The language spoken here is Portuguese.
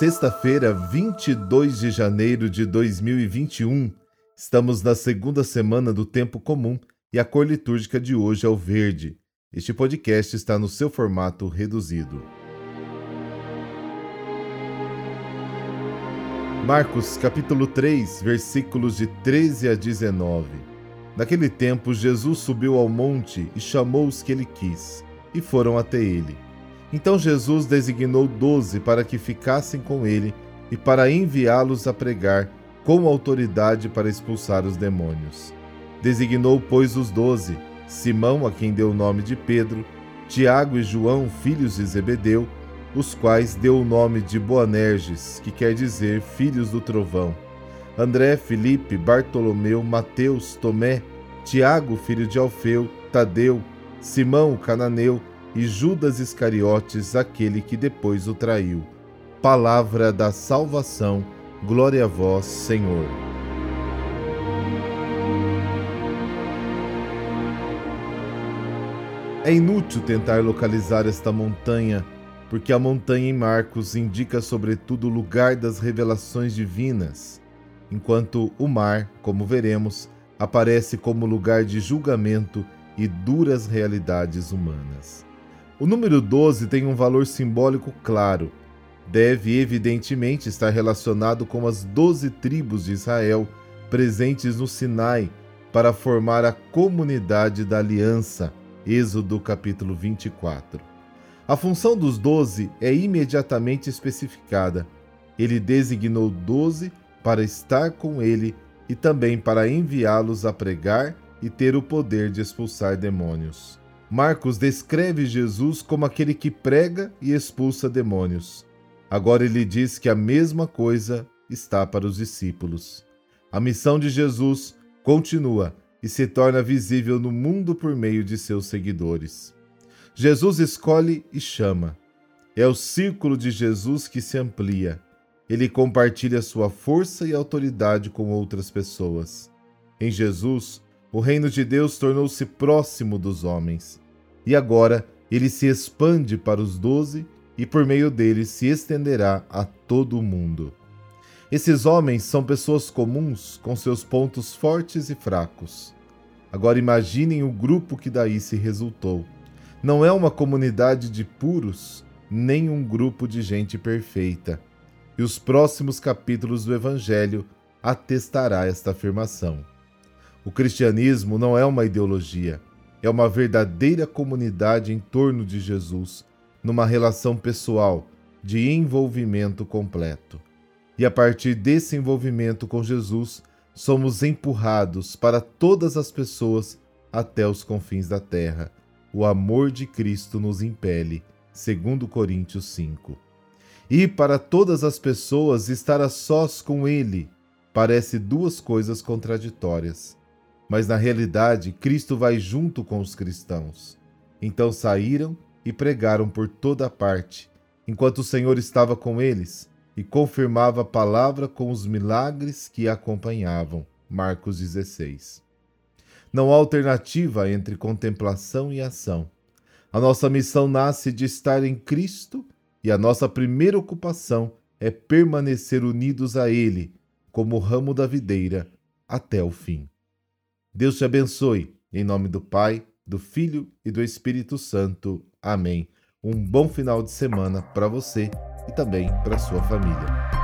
Sexta-feira, 22 de janeiro de 2021. Estamos na segunda semana do tempo comum e a cor litúrgica de hoje é o verde. Este podcast está no seu formato reduzido. Marcos capítulo 3, versículos de 13 a 19. Naquele tempo, Jesus subiu ao monte e chamou os que ele quis, e foram até ele. Então Jesus designou doze para que ficassem com ele e para enviá-los a pregar com autoridade para expulsar os demônios. Designou, pois, os doze: Simão, a quem deu o nome de Pedro, Tiago e João, filhos de Zebedeu, os quais deu o nome de Boanerges, que quer dizer filhos do trovão. André, Felipe, Bartolomeu, Mateus, Tomé, Tiago, filho de Alfeu, Tadeu, Simão, o cananeu, e Judas Iscariotes, aquele que depois o traiu. Palavra da salvação, glória a vós, Senhor. É inútil tentar localizar esta montanha, porque a montanha em Marcos indica sobretudo o lugar das revelações divinas, enquanto o mar, como veremos, aparece como lugar de julgamento e duras realidades humanas. O número 12 tem um valor simbólico claro. Deve, evidentemente, estar relacionado com as doze tribos de Israel presentes no Sinai para formar a comunidade da aliança. Êxodo capítulo 24. A função dos doze é imediatamente especificada. Ele designou doze para estar com ele e também para enviá-los a pregar e ter o poder de expulsar demônios. Marcos descreve Jesus como aquele que prega e expulsa demônios. Agora ele diz que a mesma coisa está para os discípulos. A missão de Jesus continua e se torna visível no mundo por meio de seus seguidores. Jesus escolhe e chama. É o círculo de Jesus que se amplia. Ele compartilha sua força e autoridade com outras pessoas. Em Jesus, o reino de Deus tornou-se próximo dos homens. E agora ele se expande para os doze e por meio deles se estenderá a todo o mundo. Esses homens são pessoas comuns com seus pontos fortes e fracos. Agora imaginem o grupo que daí se resultou. Não é uma comunidade de puros, nem um grupo de gente perfeita. E os próximos capítulos do Evangelho atestará esta afirmação. O cristianismo não é uma ideologia, é uma verdadeira comunidade em torno de Jesus, numa relação pessoal, de envolvimento completo. E a partir desse envolvimento com Jesus, somos empurrados para todas as pessoas até os confins da terra. O amor de Cristo nos impele, segundo Coríntios 5. E para todas as pessoas estar a sós com Ele parece duas coisas contraditórias mas na realidade Cristo vai junto com os cristãos. Então saíram e pregaram por toda parte, enquanto o Senhor estava com eles e confirmava a palavra com os milagres que acompanhavam. Marcos 16. Não há alternativa entre contemplação e ação. A nossa missão nasce de estar em Cristo e a nossa primeira ocupação é permanecer unidos a Ele, como o ramo da videira, até o fim. Deus te abençoe. Em nome do Pai, do Filho e do Espírito Santo. Amém. Um bom final de semana para você e também para sua família.